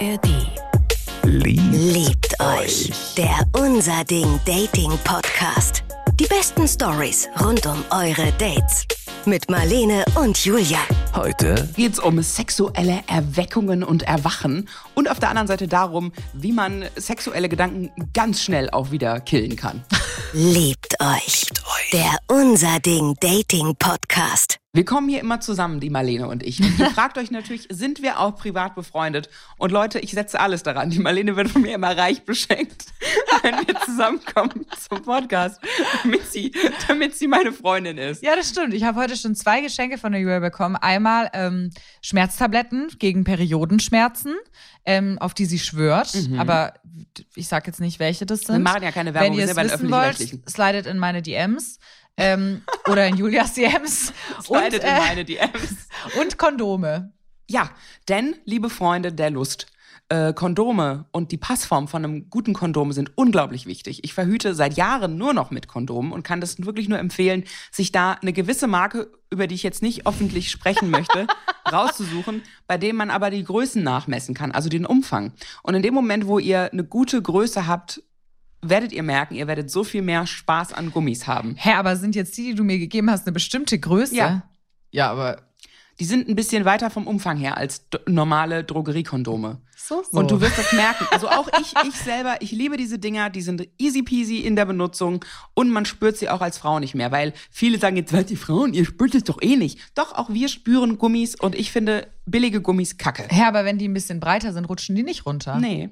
ARD. Liebt, Liebt euch. Der Unser Ding Dating Podcast. Die besten Stories rund um eure Dates. Mit Marlene und Julia. Heute geht's um sexuelle Erweckungen und Erwachen und auf der anderen Seite darum, wie man sexuelle Gedanken ganz schnell auch wieder killen kann. Liebt euch. Der Unser Ding Dating Podcast. Wir kommen hier immer zusammen, die Marlene und ich. Und ihr fragt euch natürlich, sind wir auch privat befreundet? Und Leute, ich setze alles daran. Die Marlene wird von mir immer reich beschenkt, wenn wir zusammenkommen zum Podcast, damit sie, damit sie meine Freundin ist. Ja, das stimmt. Ich habe heute schon zwei Geschenke von der Julia bekommen. Einmal ähm, Schmerztabletten gegen Periodenschmerzen, ähm, auf die sie schwört. Aber ich sage jetzt nicht, welche das sind. Wir machen ja keine Werbung, Wenn ihr es wissen wollt, slidet in meine DMs. Ähm, oder in Julias DMs. Und, in äh, meine DMs. und Kondome. Ja, denn, liebe Freunde der Lust, äh, Kondome und die Passform von einem guten Kondom sind unglaublich wichtig. Ich verhüte seit Jahren nur noch mit Kondomen und kann das wirklich nur empfehlen, sich da eine gewisse Marke, über die ich jetzt nicht öffentlich sprechen möchte, rauszusuchen, bei dem man aber die Größen nachmessen kann, also den Umfang. Und in dem Moment, wo ihr eine gute Größe habt, werdet ihr merken, ihr werdet so viel mehr Spaß an Gummis haben. Hä, aber sind jetzt die, die du mir gegeben hast, eine bestimmte Größe? Ja. Ja, aber Die sind ein bisschen weiter vom Umfang her als normale Drogeriekondome. so, so. Und du wirst das merken. Also auch ich, ich selber, ich liebe diese Dinger, die sind easy peasy in der Benutzung und man spürt sie auch als Frau nicht mehr, weil viele sagen jetzt, seid ihr Frauen, ihr spürt es doch eh nicht. Doch, auch wir spüren Gummis und ich finde billige Gummis kacke. Hä, aber wenn die ein bisschen breiter sind, rutschen die nicht runter? Nee.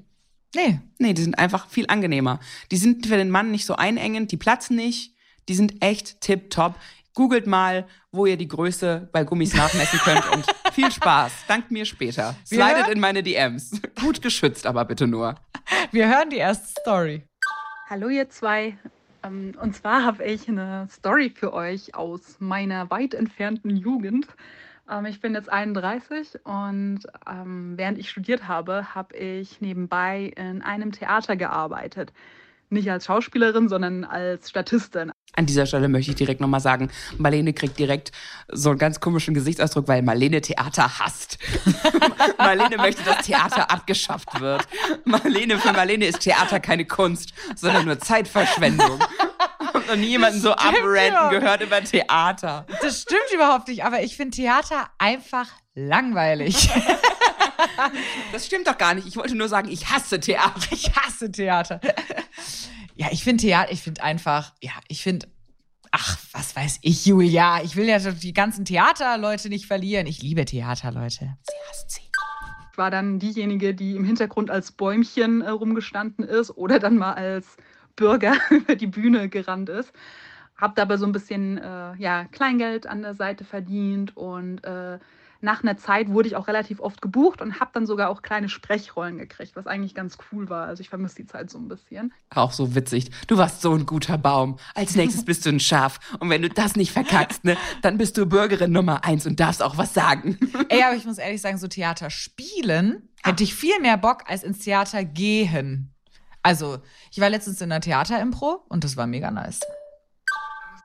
Nee. Nee, die sind einfach viel angenehmer. Die sind für den Mann nicht so einengend, die platzen nicht, die sind echt tipptopp. Googelt mal, wo ihr die Größe bei Gummis nachmessen könnt und viel Spaß. Dankt mir später. Wir Slidet hören- in meine DMs. Gut geschützt, aber bitte nur. Wir hören die erste Story. Hallo ihr zwei. Ähm, Und zwar habe ich eine Story für euch aus meiner weit entfernten Jugend. Ähm, Ich bin jetzt 31 und ähm, während ich studiert habe, habe ich nebenbei in einem Theater gearbeitet. Nicht als Schauspielerin, sondern als Statistin. An dieser Stelle möchte ich direkt nochmal sagen, Marlene kriegt direkt so einen ganz komischen Gesichtsausdruck, weil Marlene Theater hasst. Marlene möchte, dass Theater abgeschafft wird. Marlene, für Marlene ist Theater keine Kunst, sondern nur Zeitverschwendung. Habe noch nie jemanden so abranten gehört über Theater. Das stimmt überhaupt nicht, aber ich finde Theater einfach langweilig. Das stimmt doch gar nicht. Ich wollte nur sagen, ich hasse Theater. Ich hasse Theater. Ja, ich finde Theater, ich finde einfach, ja, ich finde, ach, was weiß ich, Julia, ich will ja doch die ganzen Theaterleute nicht verlieren. Ich liebe Theaterleute. Sie hasst sie. Ich war dann diejenige, die im Hintergrund als Bäumchen äh, rumgestanden ist oder dann mal als Bürger über die Bühne gerannt ist. Hab dabei so ein bisschen äh, ja, Kleingeld an der Seite verdient und äh, nach einer Zeit wurde ich auch relativ oft gebucht und habe dann sogar auch kleine Sprechrollen gekriegt, was eigentlich ganz cool war. Also ich vermisse die Zeit so ein bisschen. Auch so witzig. Du warst so ein guter Baum. Als nächstes bist du ein Schaf. Und wenn du das nicht verkackst, ne, dann bist du Bürgerin Nummer eins und darfst auch was sagen. Ey, aber ich muss ehrlich sagen, so Theater spielen hätte ich viel mehr Bock als ins Theater gehen. Also, ich war letztens in einer Theaterimpro und das war mega nice.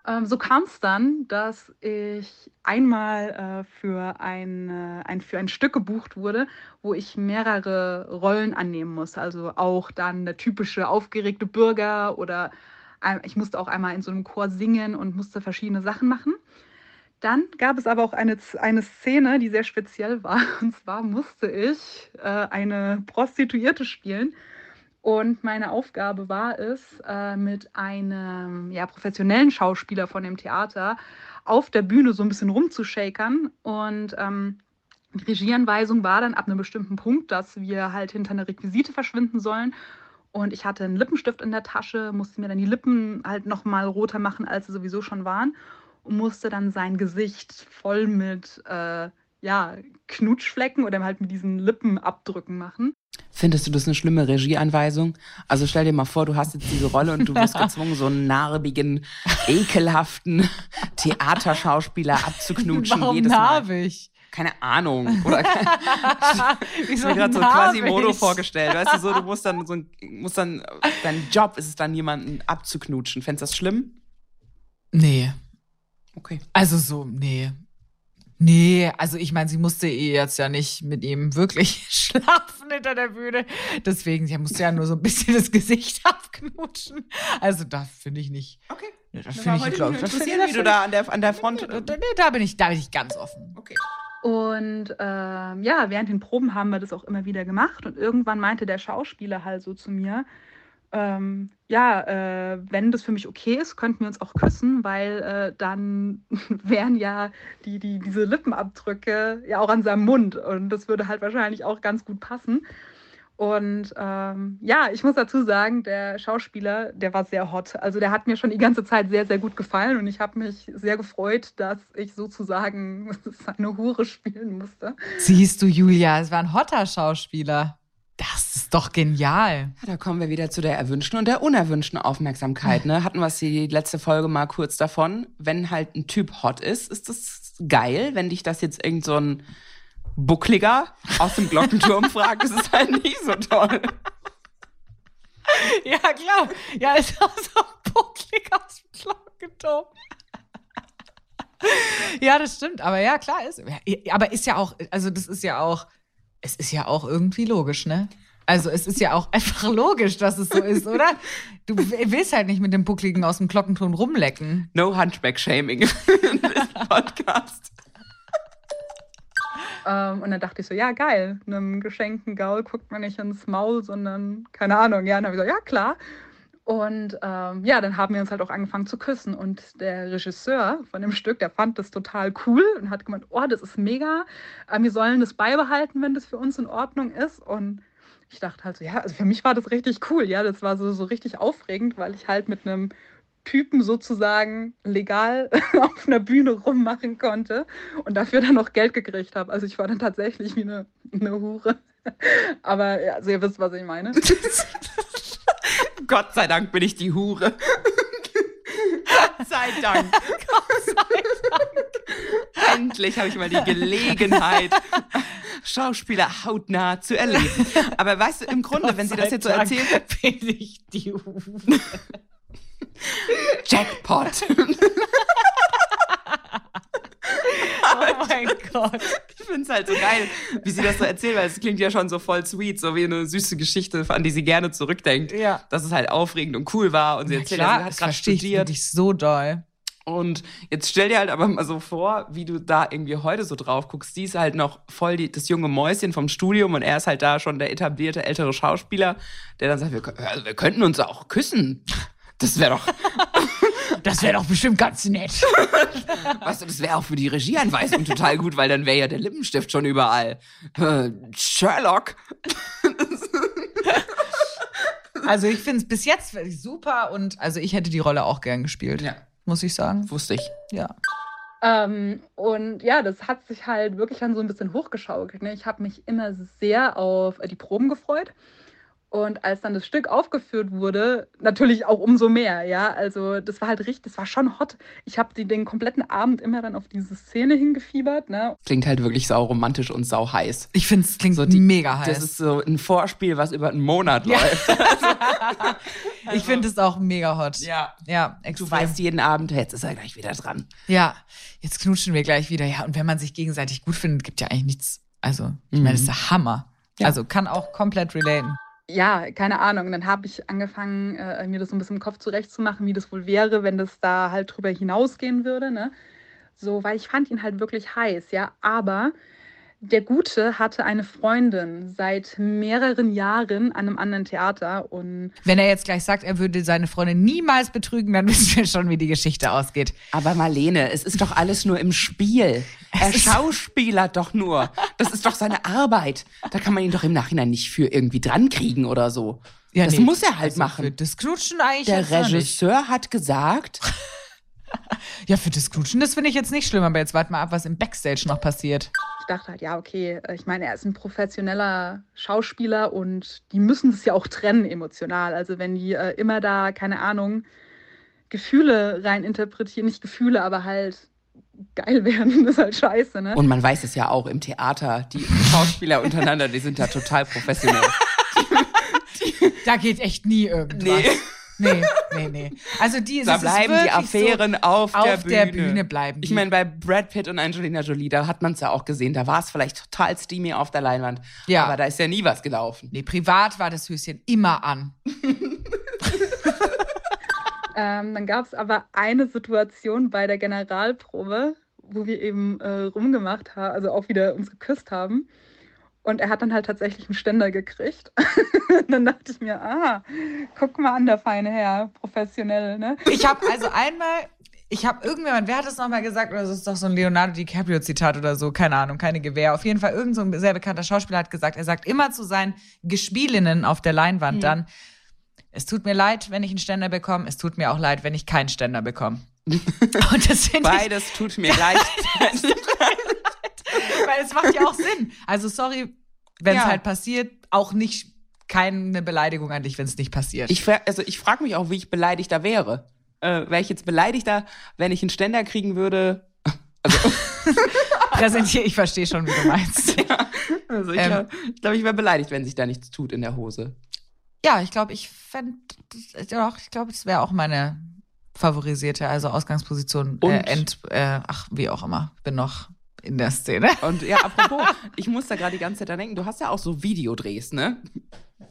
Ähm, so kam es dann, dass ich einmal äh, für, ein, äh, ein, für ein Stück gebucht wurde, wo ich mehrere Rollen annehmen musste. Also auch dann der typische aufgeregte Bürger oder ein, ich musste auch einmal in so einem Chor singen und musste verschiedene Sachen machen. Dann gab es aber auch eine, eine Szene, die sehr speziell war. Und zwar musste ich äh, eine Prostituierte spielen. Und meine Aufgabe war es, äh, mit einem ja, professionellen Schauspieler von dem Theater auf der Bühne so ein bisschen rumzushakern. Und ähm, die Regieanweisung war dann ab einem bestimmten Punkt, dass wir halt hinter einer Requisite verschwinden sollen. Und ich hatte einen Lippenstift in der Tasche, musste mir dann die Lippen halt nochmal roter machen, als sie sowieso schon waren. Und musste dann sein Gesicht voll mit äh, ja, Knutschflecken oder halt mit diesen Lippenabdrücken machen. Findest du das eine schlimme Regieanweisung? Also stell dir mal vor, du hast jetzt diese Rolle und du wirst gezwungen, so einen narbigen, ekelhaften Theaterschauspieler abzuknutschen Warum jedes Mal. narbig? Keine Ahnung. Oder ich Wieso mir gerade so narbig? Quasimodo vorgestellt. Weißt du, so, du musst dann so ein, musst dann, dein Job ist es dann, jemanden abzuknutschen. Fändest du das schlimm? Nee. Okay. Also so, nee. Nee, also ich meine, sie musste eh jetzt ja nicht mit ihm wirklich schlafen hinter der Bühne. Deswegen, sie musste ja nur so ein bisschen das Gesicht abknutschen. Also da finde ich nicht. Okay. Nee, das Das finde ich, heute glaub, nur das interessiert, ich, wie du da an der, an der Front. Nee, da bin ich, da bin ich ganz offen. Okay. Und ähm, ja, während den Proben haben wir das auch immer wieder gemacht. Und irgendwann meinte der Schauspieler halt so zu mir, ähm, ja, äh, wenn das für mich okay ist, könnten wir uns auch küssen, weil äh, dann wären ja die, die, diese Lippenabdrücke ja auch an seinem Mund. Und das würde halt wahrscheinlich auch ganz gut passen. Und ähm, ja, ich muss dazu sagen, der Schauspieler, der war sehr hot. Also der hat mir schon die ganze Zeit sehr, sehr gut gefallen und ich habe mich sehr gefreut, dass ich sozusagen seine Hure spielen musste. Siehst du, Julia, es war ein hotter Schauspieler. Ist doch genial. Ja, da kommen wir wieder zu der erwünschten und der unerwünschten Aufmerksamkeit. Ne? Hatten wir es die letzte Folge mal kurz davon. Wenn halt ein Typ hot ist, ist das geil. Wenn dich das jetzt irgend so ein Buckliger aus dem Glockenturm fragt, ist es halt nicht so toll. Ja, klar. Ja, ist auch so ein Bucklig aus dem Glockenturm. ja, das stimmt. Aber ja, klar ist. Aber ist ja auch, also das ist ja auch, es ist ja auch irgendwie logisch, ne? Also es ist ja auch einfach logisch, dass es so ist, oder? Du willst halt nicht mit dem Buckligen aus dem Glockenturm rumlecken. No Hunchback-Shaming in diesem Podcast. Ähm, und dann dachte ich so, ja, geil, einem geschenkten Gaul guckt man nicht ins Maul, sondern keine Ahnung. Ja, und dann habe ich gesagt, ja, klar. Und ähm, ja, dann haben wir uns halt auch angefangen zu küssen. Und der Regisseur von dem Stück, der fand das total cool und hat gemeint, oh, das ist mega. Äh, wir sollen das beibehalten, wenn das für uns in Ordnung ist. Und ich dachte halt so, ja, also für mich war das richtig cool. Ja, das war so, so richtig aufregend, weil ich halt mit einem Typen sozusagen legal auf einer Bühne rummachen konnte und dafür dann noch Geld gekriegt habe. Also ich war dann tatsächlich wie eine, eine Hure. Aber ja, also ihr wisst, was ich meine. Gott sei Dank bin ich die Hure. Gott sei Dank. Gott sei Dank. Endlich habe ich mal die Gelegenheit, Schauspieler hautnah zu erleben. Aber weißt du, im Grunde, wenn sie das jetzt so erzählt, bin ich die Hure. Jackpot. Oh mein Gott. Ich finde es halt so geil, wie sie das so erzählt, weil es klingt ja schon so voll sweet, so wie eine süße Geschichte, an die sie gerne zurückdenkt. Ja. Dass es halt aufregend und cool war und sie Ja, erzählt, klar, sie hat das gerade ich studiert. wirklich so doll. Und jetzt stell dir halt aber mal so vor, wie du da irgendwie heute so drauf guckst. Die ist halt noch voll die, das junge Mäuschen vom Studium und er ist halt da schon der etablierte ältere Schauspieler, der dann sagt, wir, also wir könnten uns auch küssen. Das wäre doch, Das wäre doch bestimmt ganz nett. weißt du, das wäre auch für die Regieanweisung total gut, weil dann wäre ja der Lippenstift schon überall. Äh, Sherlock. Also ich finde es bis jetzt wirklich super und also ich hätte die Rolle auch gern gespielt. Ja. Muss ich sagen. Wusste ich. Ja. Ähm, und ja, das hat sich halt wirklich dann so ein bisschen hochgeschaukelt. Ne? Ich habe mich immer sehr auf die Proben gefreut. Und als dann das Stück aufgeführt wurde, natürlich auch umso mehr, ja. Also das war halt richtig, das war schon hot. Ich habe den kompletten Abend immer dann auf diese Szene hingefiebert, ne? Klingt halt wirklich sau romantisch und sau heiß. Ich finde es klingt So die- mega heiß. Das ist so ein Vorspiel, was über einen Monat läuft. ich finde es auch mega hot. Ja. Ja, Du extrem. weißt jeden Abend, jetzt ist er gleich wieder dran. Ja, jetzt knutschen wir gleich wieder. Ja, und wenn man sich gegenseitig gut findet, gibt ja eigentlich nichts. Also, ich Mhm. meine, das ist der Hammer. Ja. Also kann auch komplett relaten. Ja, keine Ahnung. Und dann habe ich angefangen, äh, mir das so ein bisschen im Kopf zurechtzumachen, wie das wohl wäre, wenn das da halt drüber hinausgehen würde, ne? So, weil ich fand ihn halt wirklich heiß, ja. Aber der Gute hatte eine Freundin seit mehreren Jahren an einem anderen Theater und Wenn er jetzt gleich sagt, er würde seine Freundin niemals betrügen, dann wissen wir schon, wie die Geschichte ausgeht. Aber Marlene, es ist doch alles nur im Spiel. Er ist- schauspielert doch nur. Das ist doch seine Arbeit. Da kann man ihn doch im Nachhinein nicht für irgendwie drankriegen oder so. Ja, das nee, muss er halt also machen. Für das Knutschen eigentlich. Der. Regisseur hat gesagt, Ja, für das Knutschen, das finde ich jetzt nicht schlimm, aber jetzt warten wir ab, was im Backstage noch passiert. Ich dachte halt, ja, okay, äh, ich meine, er ist ein professioneller Schauspieler und die müssen das ja auch trennen emotional. Also wenn die äh, immer da, keine Ahnung, Gefühle rein interpretieren, nicht Gefühle, aber halt geil werden, das ist halt scheiße, ne? und man weiß es ja auch im Theater, die Schauspieler untereinander, die sind da total professionell. Da geht echt nie irgendwas. Nee. Nee, nee, nee. Also die, Da es ist bleiben die Affären so, auf, der auf Bühne. der Bühne bleiben Ich die. meine, bei Brad Pitt und Angelina Jolie, da hat man es ja auch gesehen. Da war es vielleicht total steamy auf der Leinwand. Ja. Aber da ist ja nie was gelaufen. Nee, privat war das Höschen immer an. Ähm, dann gab es aber eine Situation bei der Generalprobe, wo wir eben äh, rumgemacht haben, also auch wieder uns geküsst haben. Und er hat dann halt tatsächlich einen Ständer gekriegt. dann dachte ich mir, ah, guck mal an, der feine Herr, professionell, ne? Ich habe also einmal, ich habe irgendjemand, wer hat das nochmal gesagt? Oder das ist doch so ein Leonardo DiCaprio-Zitat oder so, keine Ahnung, keine Gewehr. Auf jeden Fall, irgend so ein sehr bekannter Schauspieler hat gesagt, er sagt immer zu seinen Gespielinnen auf der Leinwand Mhm. dann, es tut mir leid, wenn ich einen Ständer bekomme, es tut mir auch leid, wenn ich keinen Ständer bekomme. Und das finde ich, Beides tut mir leid. weil es macht ja auch Sinn. Also sorry, wenn es Ja. halt passiert, auch nicht keine Beleidigung an dich, wenn es nicht passiert. Ich, also ich frage mich auch, wie ich beleidigter wäre. Äh, wäre ich jetzt beleidigter, wenn ich einen Ständer kriegen würde? präsentiere, ich verstehe schon, wie du meinst. Also ich Ähm. glaube, ich, glaub, ich wäre beleidigt, wenn sich da nichts tut in der Hose. Ja, ich glaube, ich fände, ja, ich glaube, das wäre auch meine favorisierte, also Ausgangsposition. Und? Äh, End, äh, ach, wie auch immer. Bin noch in der Szene. Und ja, apropos, ich muss da gerade die ganze Zeit dran denken, du hast ja auch so Videodrehs, ne?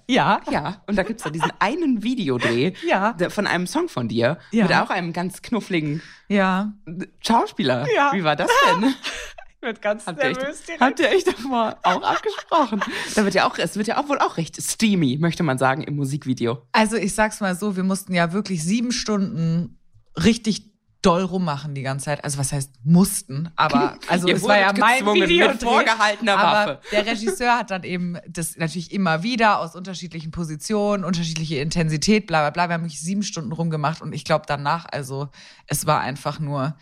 Ja. Ja, und da gibt's ja diesen einen Videodreh Ja. von einem Song von dir Ja. mit auch einem ganz knuffligen Ja. Schauspieler. Ja. Wie war das denn? Ich wird ganz Habt ihr, echt, habt ihr echt davor auch abgesprochen? Da wird ja auch, es wird ja auch wohl auch recht steamy, möchte man sagen, im Musikvideo. Also ich sag's mal so, wir mussten ja wirklich sieben Stunden richtig doll rummachen die ganze Zeit. Also was heißt mussten, aber also es war ja mein gezwungen mit vorgehaltener aber Waffe. der Regisseur hat dann eben das natürlich immer wieder aus unterschiedlichen Positionen, unterschiedliche Intensität, bla bla bla. Wir haben wirklich sieben Stunden rumgemacht und ich glaube danach, also es war einfach nur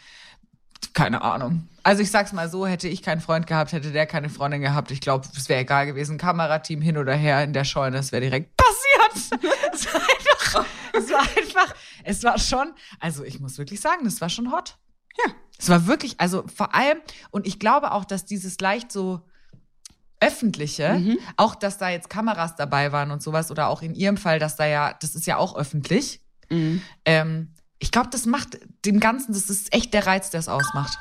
keine Ahnung. Also ich sag's mal so, hätte ich keinen Freund gehabt, hätte der keine Freundin gehabt, ich glaube, es wäre egal gewesen. Kamerateam hin oder her in der Scheune, es wäre direkt passiert. es war einfach, es war einfach, es war schon, also ich muss wirklich sagen, es war schon hot. Ja. Es war wirklich, also vor allem, und ich glaube auch, dass dieses leicht so öffentliche, Mhm. auch dass da jetzt Kameras dabei waren und sowas, oder auch in ihrem Fall, dass da ja, das ist ja auch öffentlich. Mhm. Ähm, ich glaube, das macht dem Ganzen, das ist echt der Reiz, der es ausmacht.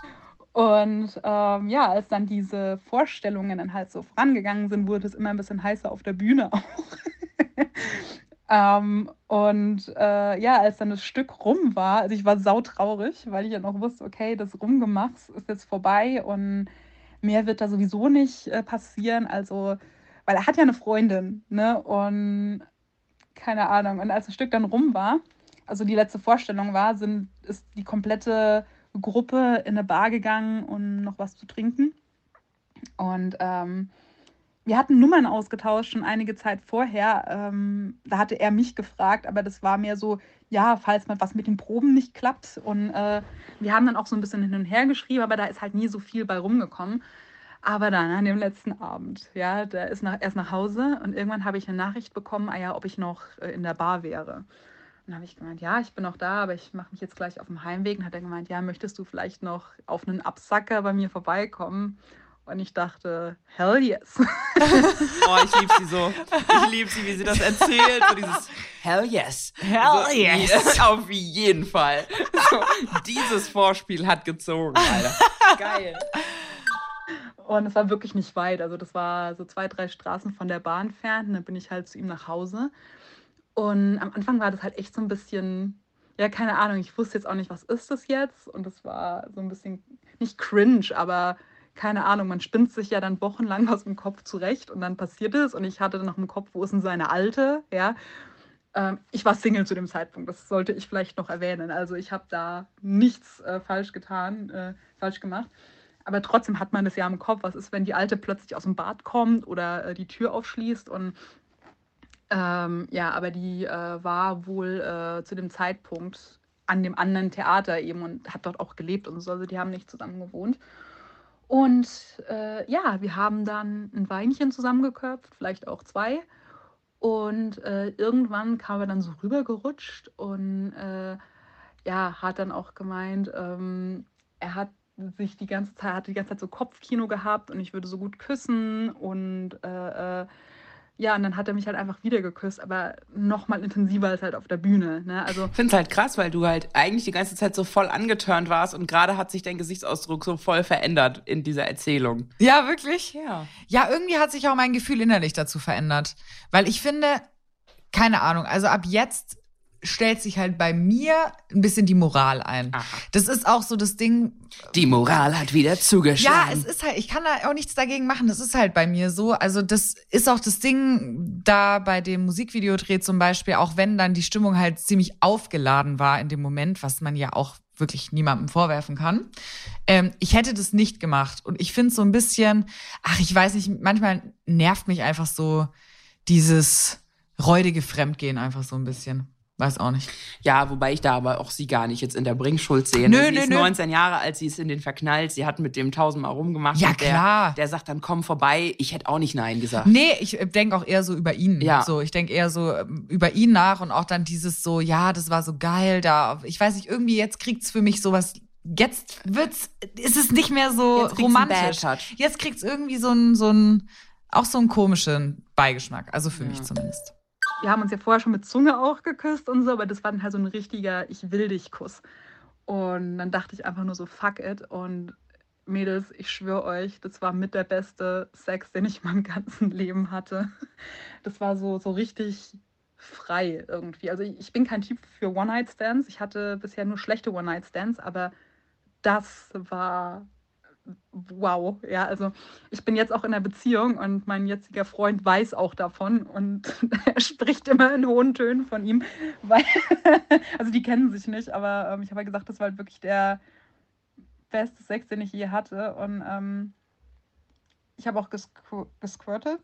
Und ähm, ja, als dann diese Vorstellungen dann halt so vorangegangen sind, wurde es immer ein bisschen heißer auf der Bühne auch. ähm, und äh, ja, als dann das Stück rum war, also ich war sautraurig, weil ich ja noch wusste, okay, das Rumgemacht ist jetzt vorbei und mehr wird da sowieso nicht äh, passieren. Also, weil er hat ja eine Freundin, ne? Und keine Ahnung. Und als das Stück dann rum war, also die letzte Vorstellung war, sind, ist die komplette Gruppe in eine Bar gegangen, um noch was zu trinken. Und ähm, wir hatten Nummern ausgetauscht schon einige Zeit vorher. Ähm, da hatte er mich gefragt, aber das war mehr so, ja, falls mal was mit den Proben nicht klappt. Und äh, wir haben dann auch so ein bisschen hin und her geschrieben, aber da ist halt nie so viel bei rumgekommen. Aber dann an dem letzten Abend, ja, der ist nach, erst nach Hause und irgendwann habe ich eine Nachricht bekommen, ah ja, ob ich noch äh, in der Bar wäre. Dann habe ich gemeint, ja, ich bin noch da, aber ich mache mich jetzt gleich auf dem Heimweg. Und hat er gemeint, ja, möchtest du vielleicht noch auf einen Absacker bei mir vorbeikommen? Und ich dachte, hell yes. Oh, ich liebe sie so. Ich liebe sie, wie sie das erzählt. So dieses Hell yes. Hell so, yes. Auf jeden Fall. So, dieses Vorspiel hat gezogen, Alter. Geil. Und es war wirklich nicht weit. Also das war so zwei, drei Straßen von der Bahn entfernt. Und dann bin ich halt zu ihm nach Hause. Und am Anfang war das halt echt so ein bisschen, ja, keine Ahnung, ich wusste jetzt auch nicht, was ist das jetzt? Und das war so ein bisschen, nicht cringe, aber keine Ahnung, man spinnt sich ja dann wochenlang was im Kopf zurecht und dann passiert es. Und ich hatte dann noch im Kopf, wo ist denn seine Alte? Ja. Ähm, ich war Single zu dem Zeitpunkt, das sollte ich vielleicht noch erwähnen. Also ich habe da nichts äh, falsch getan, äh, falsch gemacht. Aber trotzdem hat man das ja im Kopf. Was ist, wenn die Alte plötzlich aus dem Bad kommt oder äh, die Tür aufschließt? Und ähm, ja, aber die äh, war wohl äh, zu dem Zeitpunkt an dem anderen Theater eben und hat dort auch gelebt und so. Also die haben nicht zusammen gewohnt. Und äh, ja, wir haben dann ein Weinchen zusammengeköpft, vielleicht auch zwei. Und äh, irgendwann kam er dann so rübergerutscht und äh, ja, hat dann auch gemeint, ähm, er hat sich die ganze Zeit, hatte die ganze Zeit so Kopfkino gehabt und ich würde so gut küssen und äh, äh, ja, und dann hat er mich halt einfach wieder geküsst, aber noch mal intensiver als halt auf der Bühne. Ne? Also Ich finde es halt krass, weil du halt eigentlich die ganze Zeit so voll angeturnt warst und gerade hat sich dein Gesichtsausdruck so voll verändert in dieser Erzählung. Ja, wirklich? Ja. Ja, irgendwie hat sich auch mein Gefühl innerlich dazu verändert. Weil ich finde, keine Ahnung, also ab jetzt stellt sich halt bei mir ein bisschen die Moral ein. Aha. Das ist auch so das Ding. Die Moral hat wieder Ja, zugeschlagen. es ist halt, ich kann da auch nichts dagegen machen. Das ist halt bei mir so. Also, das ist auch das Ding da bei dem Musikvideodreh zum Beispiel, auch wenn dann die Stimmung halt ziemlich aufgeladen war in dem Moment, was man ja auch wirklich niemandem vorwerfen kann. Ähm, ich hätte das nicht gemacht. Und ich finde so ein bisschen, ach, ich weiß nicht, manchmal nervt mich einfach so dieses räudige Fremdgehen einfach so ein bisschen. Weiß auch nicht. Ja, wobei ich da aber auch sie gar nicht jetzt in der Bringschuld sehe. Nö, sie nö, ist nö. 19 Jahre alt, sie ist in den verknallt, sie hat mit dem tausendmal rumgemacht. Ja, und der, klar. Der sagt dann, komm vorbei. Ich hätte auch nicht Nein gesagt. Nee, ich denke auch eher so über ihn. Ja. So, ich denke eher so ähm, über ihn nach und auch dann dieses so, ja, das war so geil da. Ich weiß nicht, irgendwie jetzt kriegt's für mich sowas. Jetzt wird's, ist es nicht mehr so Jetzt romantisch. Jetzt kriegt's irgendwie so einen, so einen, auch so einen komischen Beigeschmack. Also für mich Ja. zumindest. Wir haben uns ja vorher schon mit Zunge auch geküsst und so, aber das war dann halt so ein richtiger Ich will dich Kuss. Und dann dachte ich einfach nur so, fuck it. Und Mädels, ich schwöre euch, das war mit der beste Sex, den ich in meinem ganzen Leben hatte. Das war so, so richtig frei irgendwie. Also ich bin kein Typ für One-Night-Stands. Ich hatte bisher nur schlechte One-Night-Stands, aber das war wow. Ja, also ich bin jetzt auch in einer Beziehung und mein jetziger Freund weiß auch davon und er spricht immer in hohen Tönen von ihm, weil, also die kennen sich nicht, aber ähm, ich habe ja gesagt, das war halt wirklich der beste Sex, den ich je hatte und ähm, ich habe auch gesqu gesquirtet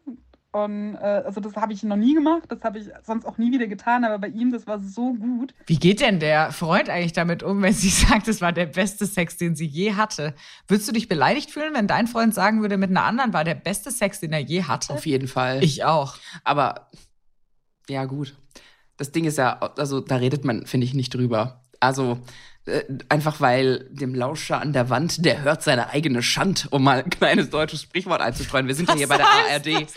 und äh, also das habe ich noch nie gemacht, das habe ich sonst auch nie wieder getan, aber bei ihm, das war so gut. Wie geht denn der Freund eigentlich damit um, wenn sie sagt, es war der beste Sex, den sie je hatte? Würdest du dich beleidigt fühlen, wenn dein Freund sagen würde, mit einer anderen war der beste Sex, den er je hatte? Auf jeden Fall. Ich auch. Aber ja, gut. Das Ding ist ja, also da redet man, finde ich, nicht drüber. Also äh, einfach weil dem Lauscher an der Wand, der hört seine eigene Schand, um mal ein kleines deutsches Sprichwort einzustreuen. Wir sind ja hier bei der ARD.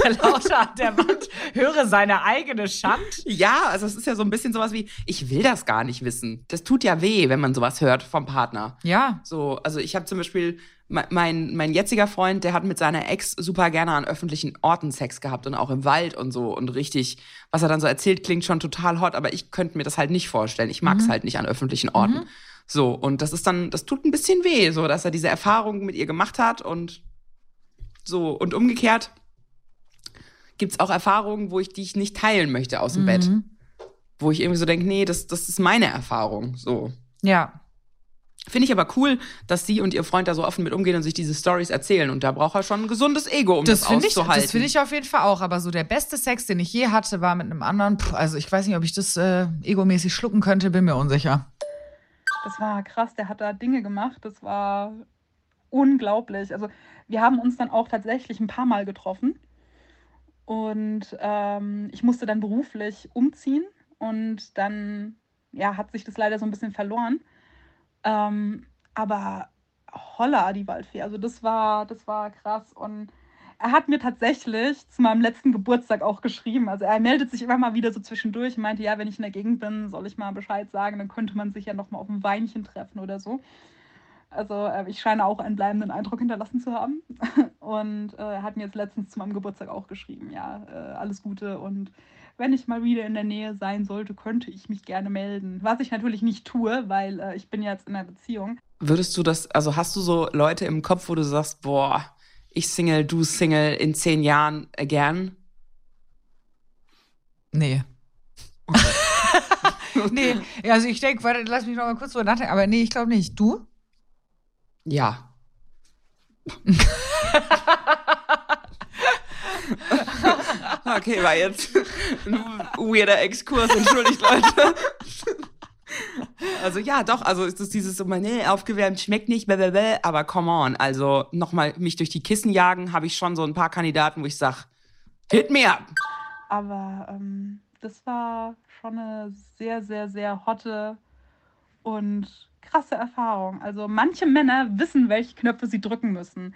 Der Lauscher an der Wand höre seine eigene Schand. Ja, also es ist ja so ein bisschen sowas wie, ich will das gar nicht wissen. Das tut ja weh, wenn man sowas hört vom Partner. Ja. So, also ich habe zum Beispiel, me- mein, mein jetziger Freund, der hat mit seiner Ex super gerne an öffentlichen Orten Sex gehabt und auch im Wald und so und richtig, was er dann so erzählt, klingt schon total hot, aber ich könnte mir das halt nicht vorstellen. Ich mag es halt nicht an öffentlichen Orten. So, und das ist dann, das tut ein bisschen weh, so, dass er diese Erfahrung mit ihr gemacht hat und so, und umgekehrt gibt's auch Erfahrungen, wo ich die ich nicht teilen möchte aus dem Bett. Wo ich irgendwie so denke, nee, das, das ist meine Erfahrung. So. Ja. Finde ich aber cool, dass sie und ihr Freund da so offen mit umgehen und sich diese Stories erzählen. Und da braucht er schon ein gesundes Ego, um das, Das finde ich, auszuhalten. das finde ich auf jeden Fall auch. Aber so der beste Sex, den ich je hatte, war mit einem anderen. Puh, also ich weiß nicht, ob ich das äh, egomäßig schlucken könnte, bin mir unsicher. Das war krass, der hat da Dinge gemacht, das war unglaublich. Also wir haben uns dann auch tatsächlich ein paar Mal getroffen und ähm, ich musste dann beruflich umziehen und dann ja, hat sich das leider so ein bisschen verloren. Ähm, aber holla, die Waldfee, also das war, das war krass und er hat mir tatsächlich zu meinem letzten Geburtstag auch geschrieben. Also er meldet sich immer mal wieder so zwischendurch, meinte, ja, wenn ich in der Gegend bin, soll ich mal Bescheid sagen, dann könnte man sich ja noch mal auf ein Weinchen treffen oder so. Also äh, ich scheine auch einen bleibenden Eindruck hinterlassen zu haben. Und äh, er hat mir jetzt letztens zu meinem Geburtstag auch geschrieben, ja, äh, alles Gute und wenn ich mal wieder in der Nähe sein sollte, könnte ich mich gerne melden. Was ich natürlich nicht tue, weil äh, ich bin jetzt in einer Beziehung. Würdest du das, also hast du so Leute im Kopf, wo du sagst, boah, ich Single, du Single, in zehn Jahren äh, gern? Nee. nee, also ich denke, warte, lass mich noch mal kurz drüber nachdenken. Aber nee, ich glaube nicht. Du? Ja. okay, war jetzt ein weirder Exkurs, entschuldigt Leute. Also ja, doch, also ist es dieses so, nee, aufgewärmt schmeckt nicht, blablabla, aber come on, also nochmal mich durch die Kissen jagen, habe ich schon so ein paar Kandidaten, wo ich sag, hit me up. Aber ähm, das war schon eine sehr, sehr, sehr hotte und krasse Erfahrung. Also manche Männer wissen, welche Knöpfe sie drücken müssen.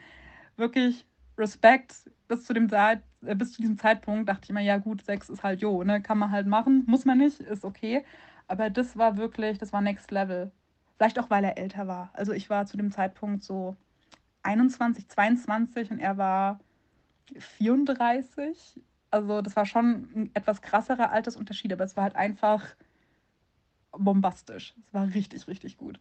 Wirklich Respekt bis zu dem Zeit, äh, bis zu diesem Zeitpunkt dachte ich immer, ja gut, Sex ist halt jo, ne, kann man halt machen, muss man nicht, ist okay. Aber das war wirklich, das war Next Level. Vielleicht auch, weil er älter war. Also ich war zu dem Zeitpunkt so 21, 22 und er war 34. Also das war schon ein etwas krasserer Altersunterschied, aber es war halt einfach bombastisch. Es war richtig, richtig gut.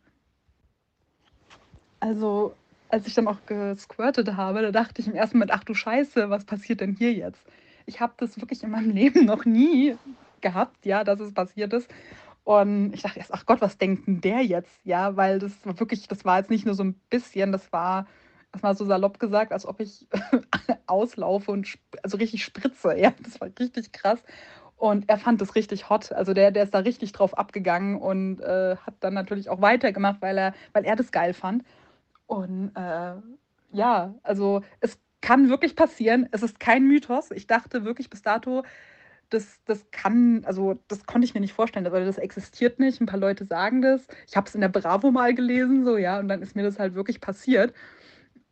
Also als ich dann auch gesquirtet habe, da dachte ich im ersten Moment, ach du Scheiße, was passiert denn hier jetzt? Ich habe das wirklich in meinem Leben noch nie gehabt, ja, dass es passiert ist. Und ich dachte erst, ach Gott, was denkt denn der jetzt? Ja, weil das war wirklich, das war jetzt nicht nur so ein bisschen, das war, das war so salopp gesagt, als ob ich auslaufe und also richtig spritze. Ja, das war richtig krass. Und er fand das richtig hot. Also der, der ist da richtig drauf abgegangen und äh, hat dann natürlich auch weitergemacht, weil er, weil er das geil fand. Und äh, ja, also es kann wirklich passieren. Es ist kein Mythos. Ich dachte wirklich bis dato, das, das kann, also das konnte ich mir nicht vorstellen, weil das existiert nicht. Ein paar Leute sagen das. Ich habe es in der Bravo mal gelesen, so ja, und dann ist mir das halt wirklich passiert.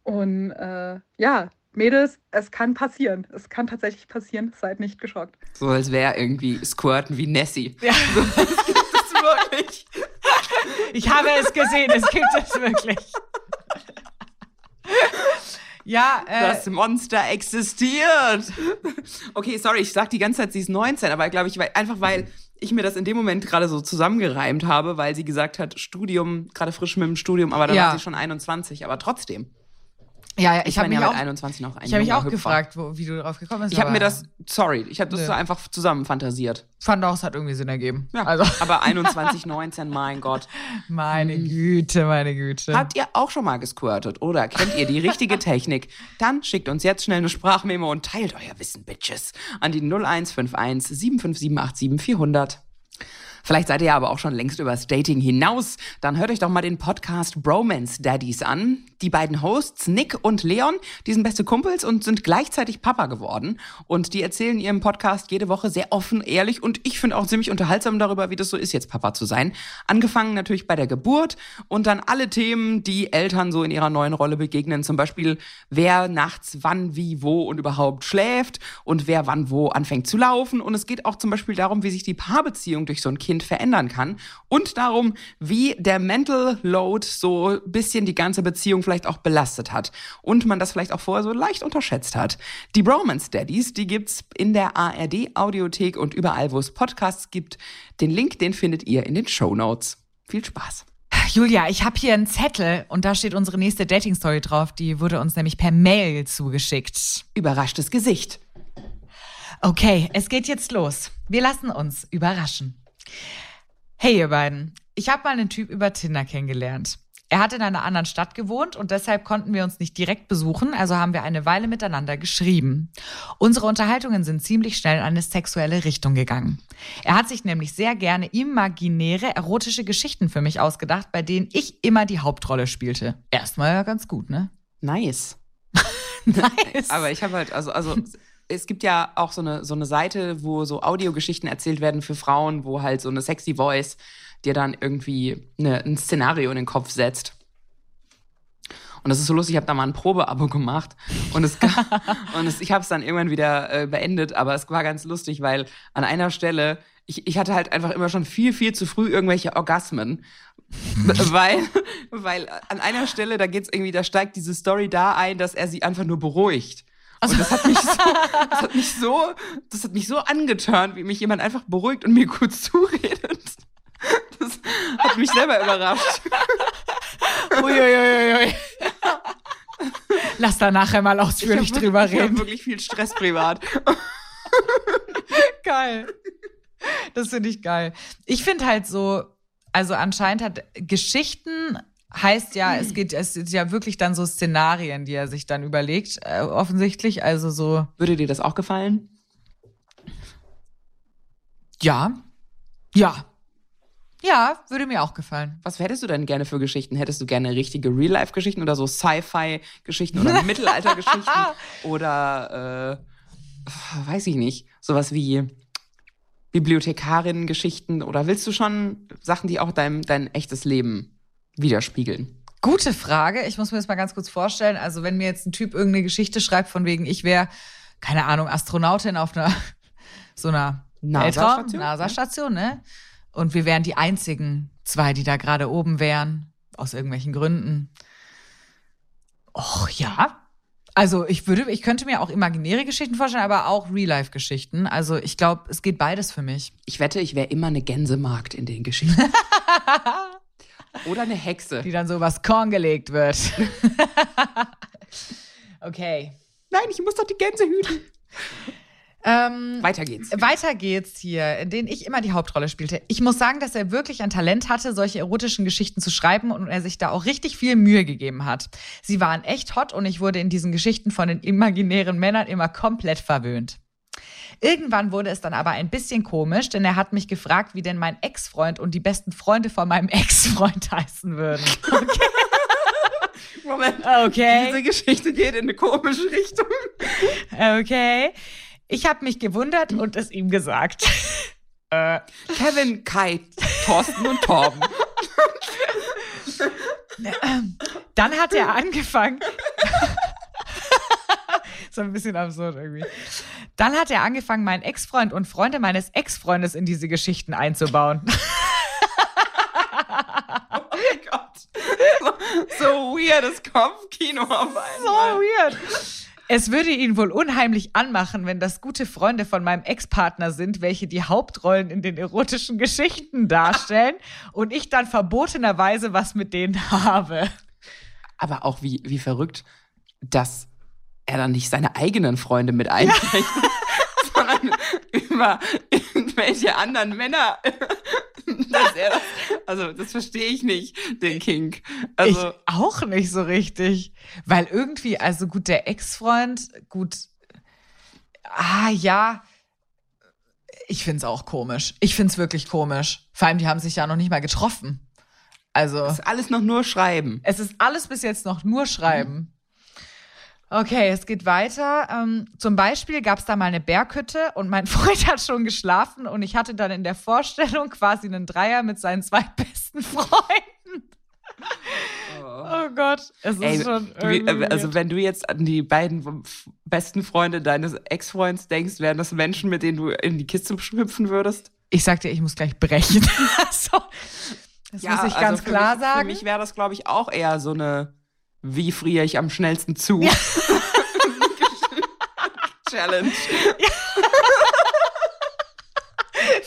Und äh, ja, Mädels, es kann passieren. Es kann tatsächlich passieren. Seid nicht geschockt. So als wäre irgendwie Squirten wie Nessie. Ja. So, das gibt es wirklich. Ich habe es gesehen, es gibt es wirklich. Ja, äh, das Monster existiert. Okay, sorry, ich sag die ganze Zeit, sie ist 19, aber glaube ich, weil, einfach weil ich mir das in dem Moment gerade so zusammengereimt habe, weil sie gesagt hat, Studium, gerade frisch mit dem Studium, aber da ja. war sie schon 21, aber trotzdem. Ja, ja, ich, ich habe mich ja auch, 21 noch Ich habe mich auch Hüpfer. gefragt, wo, wie du darauf gekommen bist. Ich habe mir das, sorry, ich habe das so einfach zusammen fantasiert. Fand auch, es hat irgendwie Sinn ergeben. Ja, also. aber 21, 19, mein Gott. Meine hm. Güte, meine Güte. Habt ihr auch schon mal gesquirtet oder kennt ihr die richtige Technik? Dann schickt uns jetzt schnell eine Sprachmemo und teilt euer Wissen, Bitches, an die 0151 75787 400. Vielleicht seid ihr ja aber auch schon längst übers Dating hinaus. Dann hört euch doch mal den Podcast Bromance Daddies an. Die beiden Hosts, Nick und Leon, die sind beste Kumpels und sind gleichzeitig Papa geworden. Und die erzählen ihrem Podcast jede Woche sehr offen, ehrlich und ich finde auch ziemlich unterhaltsam darüber, wie das so ist, jetzt Papa zu sein. Angefangen natürlich bei der Geburt und dann alle Themen, die Eltern so in ihrer neuen Rolle begegnen. Zum Beispiel, wer nachts wann, wie, wo und überhaupt schläft und wer wann wo anfängt zu laufen. Und es geht auch zum Beispiel darum, wie sich die Paarbeziehung durch so ein Kind verändern kann und darum, wie der Mental Load so ein bisschen die ganze Beziehung vielleicht auch belastet hat und man das vielleicht auch vorher so leicht unterschätzt hat. Die Bromance Daddies, die gibt's in der ARD Audiothek und überall, wo es Podcasts gibt. Den Link, den findet ihr in den Show Notes. Viel Spaß. Julia, ich habe hier einen Zettel und da steht unsere nächste Dating-Story drauf. Die wurde uns nämlich per Mail zugeschickt. Überraschtes Gesicht. Okay, es geht jetzt los. Wir lassen uns überraschen. Hey ihr beiden, ich habe mal einen Typ über Tinder kennengelernt. Er hat in einer anderen Stadt gewohnt und deshalb konnten wir uns nicht direkt besuchen, also haben wir eine Weile miteinander geschrieben. Unsere Unterhaltungen sind ziemlich schnell in eine sexuelle Richtung gegangen. Er hat sich nämlich sehr gerne imaginäre, erotische Geschichten für mich ausgedacht, bei denen ich immer die Hauptrolle spielte. Erstmal ja ganz gut, ne? Nice. nice. Aber ich habe halt, also, also es gibt ja auch so eine, so eine Seite, wo so Audiogeschichten erzählt werden für Frauen, wo halt so eine sexy Voice dir dann irgendwie eine, ein Szenario in den Kopf setzt. Und das ist so lustig, ich habe da mal ein Probeabo gemacht und es und es, ich habe es dann irgendwann wieder äh, beendet, aber es war ganz lustig, weil an einer Stelle ich, ich hatte halt einfach immer schon viel viel zu früh irgendwelche Orgasmen, weil weil an einer Stelle da geht's irgendwie, da steigt diese Story da ein, dass er sie einfach nur beruhigt. Also, das hat mich so, das hat mich so, das hat mich so angeturnt, wie mich jemand einfach beruhigt und mir kurz zuredet. Das hat mich selber überrascht. Uiuiuiui. Ui, ui. Lass da nachher mal ausführlich ich drüber wirklich, reden. Ich habe wirklich viel Stress privat. geil. Das finde ich geil. Ich finde halt so, also anscheinend hat Geschichten heißt ja, es geht, es ist ja wirklich dann so Szenarien, die er sich dann überlegt, äh, offensichtlich. Also so. Würde dir das auch gefallen? Ja. Ja. Ja, würde mir auch gefallen. Was hättest du denn gerne für Geschichten? Hättest du gerne richtige Real-Life-Geschichten oder so Sci-Fi-Geschichten oder Mittelalter-Geschichten oder äh, weiß ich nicht, sowas wie Bibliothekarinnen-Geschichten oder willst du schon Sachen, die auch dein, dein echtes Leben widerspiegeln? Gute Frage. Ich muss mir das mal ganz kurz vorstellen. Also, wenn mir jetzt ein Typ irgendeine Geschichte schreibt, von wegen, ich wäre keine Ahnung, Astronautin auf einer so einer NASA-Station, NASA-Station, ne? Und wir wären die einzigen zwei, die da gerade oben wären, aus irgendwelchen Gründen. Och ja. Also ich würde, ich könnte mir auch imaginäre Geschichten vorstellen, aber auch Real-Life-Geschichten. Also ich glaube, es geht beides für mich. Ich wette, ich wäre immer eine Gänsemarkt in den Geschichten. Oder eine Hexe. Die dann so übers Korn gelegt wird. okay. Nein, ich muss doch die Gänse hüten. Ähm, Weiter geht's. Weiter geht's hier, in denen ich immer die Hauptrolle spielte. Ich muss sagen, dass er wirklich ein Talent hatte, solche erotischen Geschichten zu schreiben und er sich da auch richtig viel Mühe gegeben hat. Sie waren echt hot und ich wurde in diesen Geschichten von den imaginären Männern immer komplett verwöhnt. Irgendwann wurde es dann aber ein bisschen komisch, denn er hat mich gefragt, wie denn mein Ex-Freund und die besten Freunde von meinem Ex-Freund heißen würden. Moment. Okay. Diese Geschichte geht in eine komische Richtung. Okay. Ich habe mich gewundert und es ihm gesagt. äh, Kevin, Kai, Thorsten und Torben. Dann hat er angefangen. so ein bisschen absurd irgendwie. Dann hat er angefangen, meinen Ex-Freund und Freunde meines Ex-Freundes in diese Geschichten einzubauen. Oh mein Gott. So, so weirdes Kopfkino auf so einmal. weird. Es würde ihn wohl unheimlich anmachen, wenn das gute Freunde von meinem Ex-Partner sind, welche die Hauptrollen in den erotischen Geschichten darstellen und ich dann verbotenerweise was mit denen habe. Aber auch wie, wie verrückt, dass er dann nicht seine eigenen Freunde mit einbringt, sondern über irgendwelche anderen Männer. dass er das, also, das verstehe ich nicht, den Kink. Also, ich auch nicht so richtig. Weil irgendwie, also gut, der Ex-Freund, gut. Ah, ja. Ich find's auch komisch. Ich find's wirklich komisch. Vor allem, die haben sich ja noch nicht mal getroffen. Also, das ist alles noch nur Schreiben. es ist alles bis jetzt noch nur Schreiben. Okay, es geht weiter. Ähm, zum Beispiel gab es da mal eine Berghütte und mein Freund hat schon geschlafen und ich hatte dann in der Vorstellung quasi einen Dreier mit seinen zwei besten Freunden. Oh Gott, es ist Ey, schon wie, irgendwie also weird. wenn du jetzt an die beiden besten Freunde deines Ex-Freunds denkst, wären das Menschen, mit denen du in die Kiste hüpfen würdest? Ich sagte, ich muss gleich brechen. so, das muss ich ganz also klar mich, sagen. Für mich wäre das, glaube ich, auch eher so eine Wie friere ich am schnellsten zu? Challenge.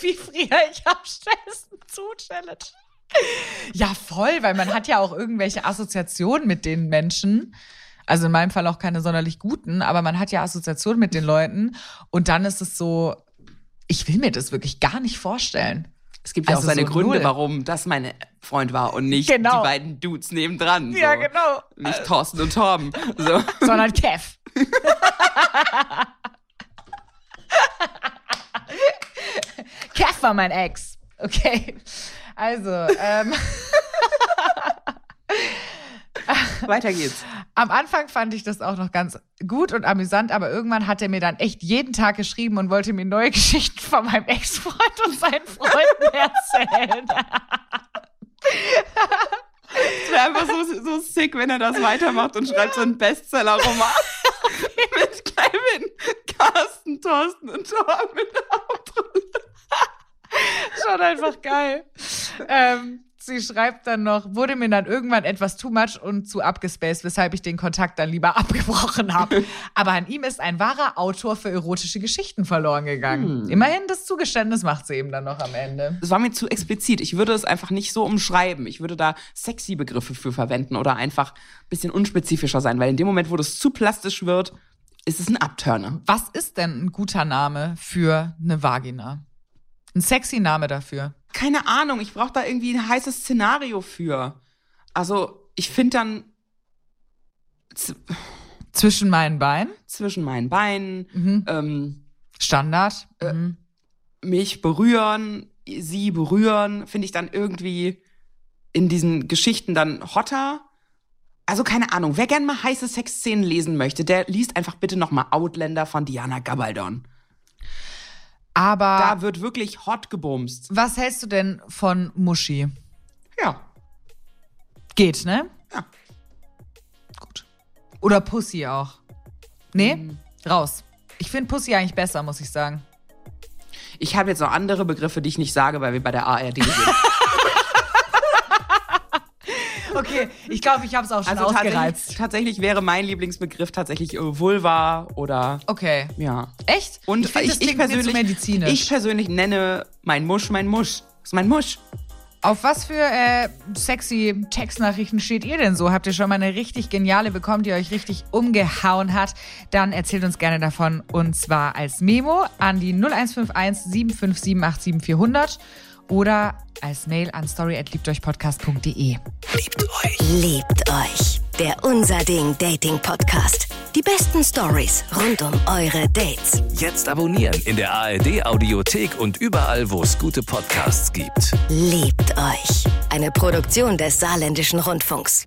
Wie friere ich am schnellsten zu, Challenge. Ja, voll, weil man hat ja auch irgendwelche Assoziationen mit den Menschen. Also in meinem Fall auch keine sonderlich guten, aber man hat ja Assoziationen mit den Leuten. Und dann ist es so, ich will mir das wirklich gar nicht vorstellen. Es gibt ja Also auch seine so Gründe, null. warum das mein Freund war und nicht Genau. die beiden Dudes nebendran. So. Ja, genau. Nicht Thorsten und Torben. So. Sondern Kev. Kev war mein Ex. Okay. Also, ähm, Weiter geht's. am Anfang fand ich das auch noch ganz gut und amüsant, aber irgendwann hat er mir dann echt jeden Tag geschrieben und wollte mir neue Geschichten von meinem Ex-Freund und seinen Freunden erzählen. Es wäre einfach so, so sick, wenn er das weitermacht und schreibt so einen Bestseller-Roman. Mit Kevin, Carsten, Thorsten und Torben in der Hauptrolle. Schon einfach geil. Ähm, sie schreibt dann noch, wurde mir dann irgendwann etwas too much und zu abgespaced, weshalb ich den Kontakt dann lieber abgebrochen habe. Aber an ihm ist ein wahrer Autor für erotische Geschichten verloren gegangen. Immerhin das Zugeständnis macht sie eben dann noch am Ende. Es war mir zu explizit. Ich würde es einfach nicht so umschreiben. Ich würde da sexy Begriffe für verwenden oder einfach ein bisschen unspezifischer sein, weil in dem Moment, wo das zu plastisch wird, ist es ein Abturner. Was ist denn ein guter Name für eine Vagina? Ein sexy Name dafür. Keine Ahnung, ich brauche da irgendwie ein heißes Szenario für. Also, ich finde dann Zwischen meinen Beinen. zwischen meinen Beinen, Mhm. ähm, Standard. Mhm. mich berühren, sie berühren, finde ich dann irgendwie in diesen Geschichten dann hotter. Also keine Ahnung, wer gern mal heiße Sexszenen lesen möchte, der liest einfach bitte noch mal Outlander von Diana Gabaldon. Aber Da wird wirklich hot gebumst. was hältst du denn von Muschi? Ja. Geht, ne? Ja. Gut. Oder Pussy auch. Nee? Mhm. Raus. Ich finde Pussy eigentlich besser, muss ich sagen. Ich habe jetzt noch andere Begriffe, die ich nicht sage, weil wir bei der ARD sind. Okay, ich glaube, ich habe es auch schon Also ausgereizt. tatsächlich, tatsächlich wäre mein Lieblingsbegriff tatsächlich äh, Vulva oder Okay. ja. Echt? Und ich, find, ich, mir persönlich, medizinisch. ich persönlich nenne mein Musch mein Musch. Das ist mein Musch. Auf was für äh, sexy Textnachrichten steht ihr denn so? Habt ihr schon mal eine richtig geniale bekommen, die euch richtig umgehauen hat? Dann erzählt uns gerne davon und zwar als Memo an die 0151 757 87400 oder als Mail an story@liebteuchpodcast.de. Liebt euch. Liebt euch. Der Unser Ding Dating Podcast. Die besten Stories rund um eure Dates. Jetzt abonnieren in der ARD Audiothek und überall, wo es gute Podcasts gibt. Liebt euch. Eine Produktion des Saarländischen Rundfunks.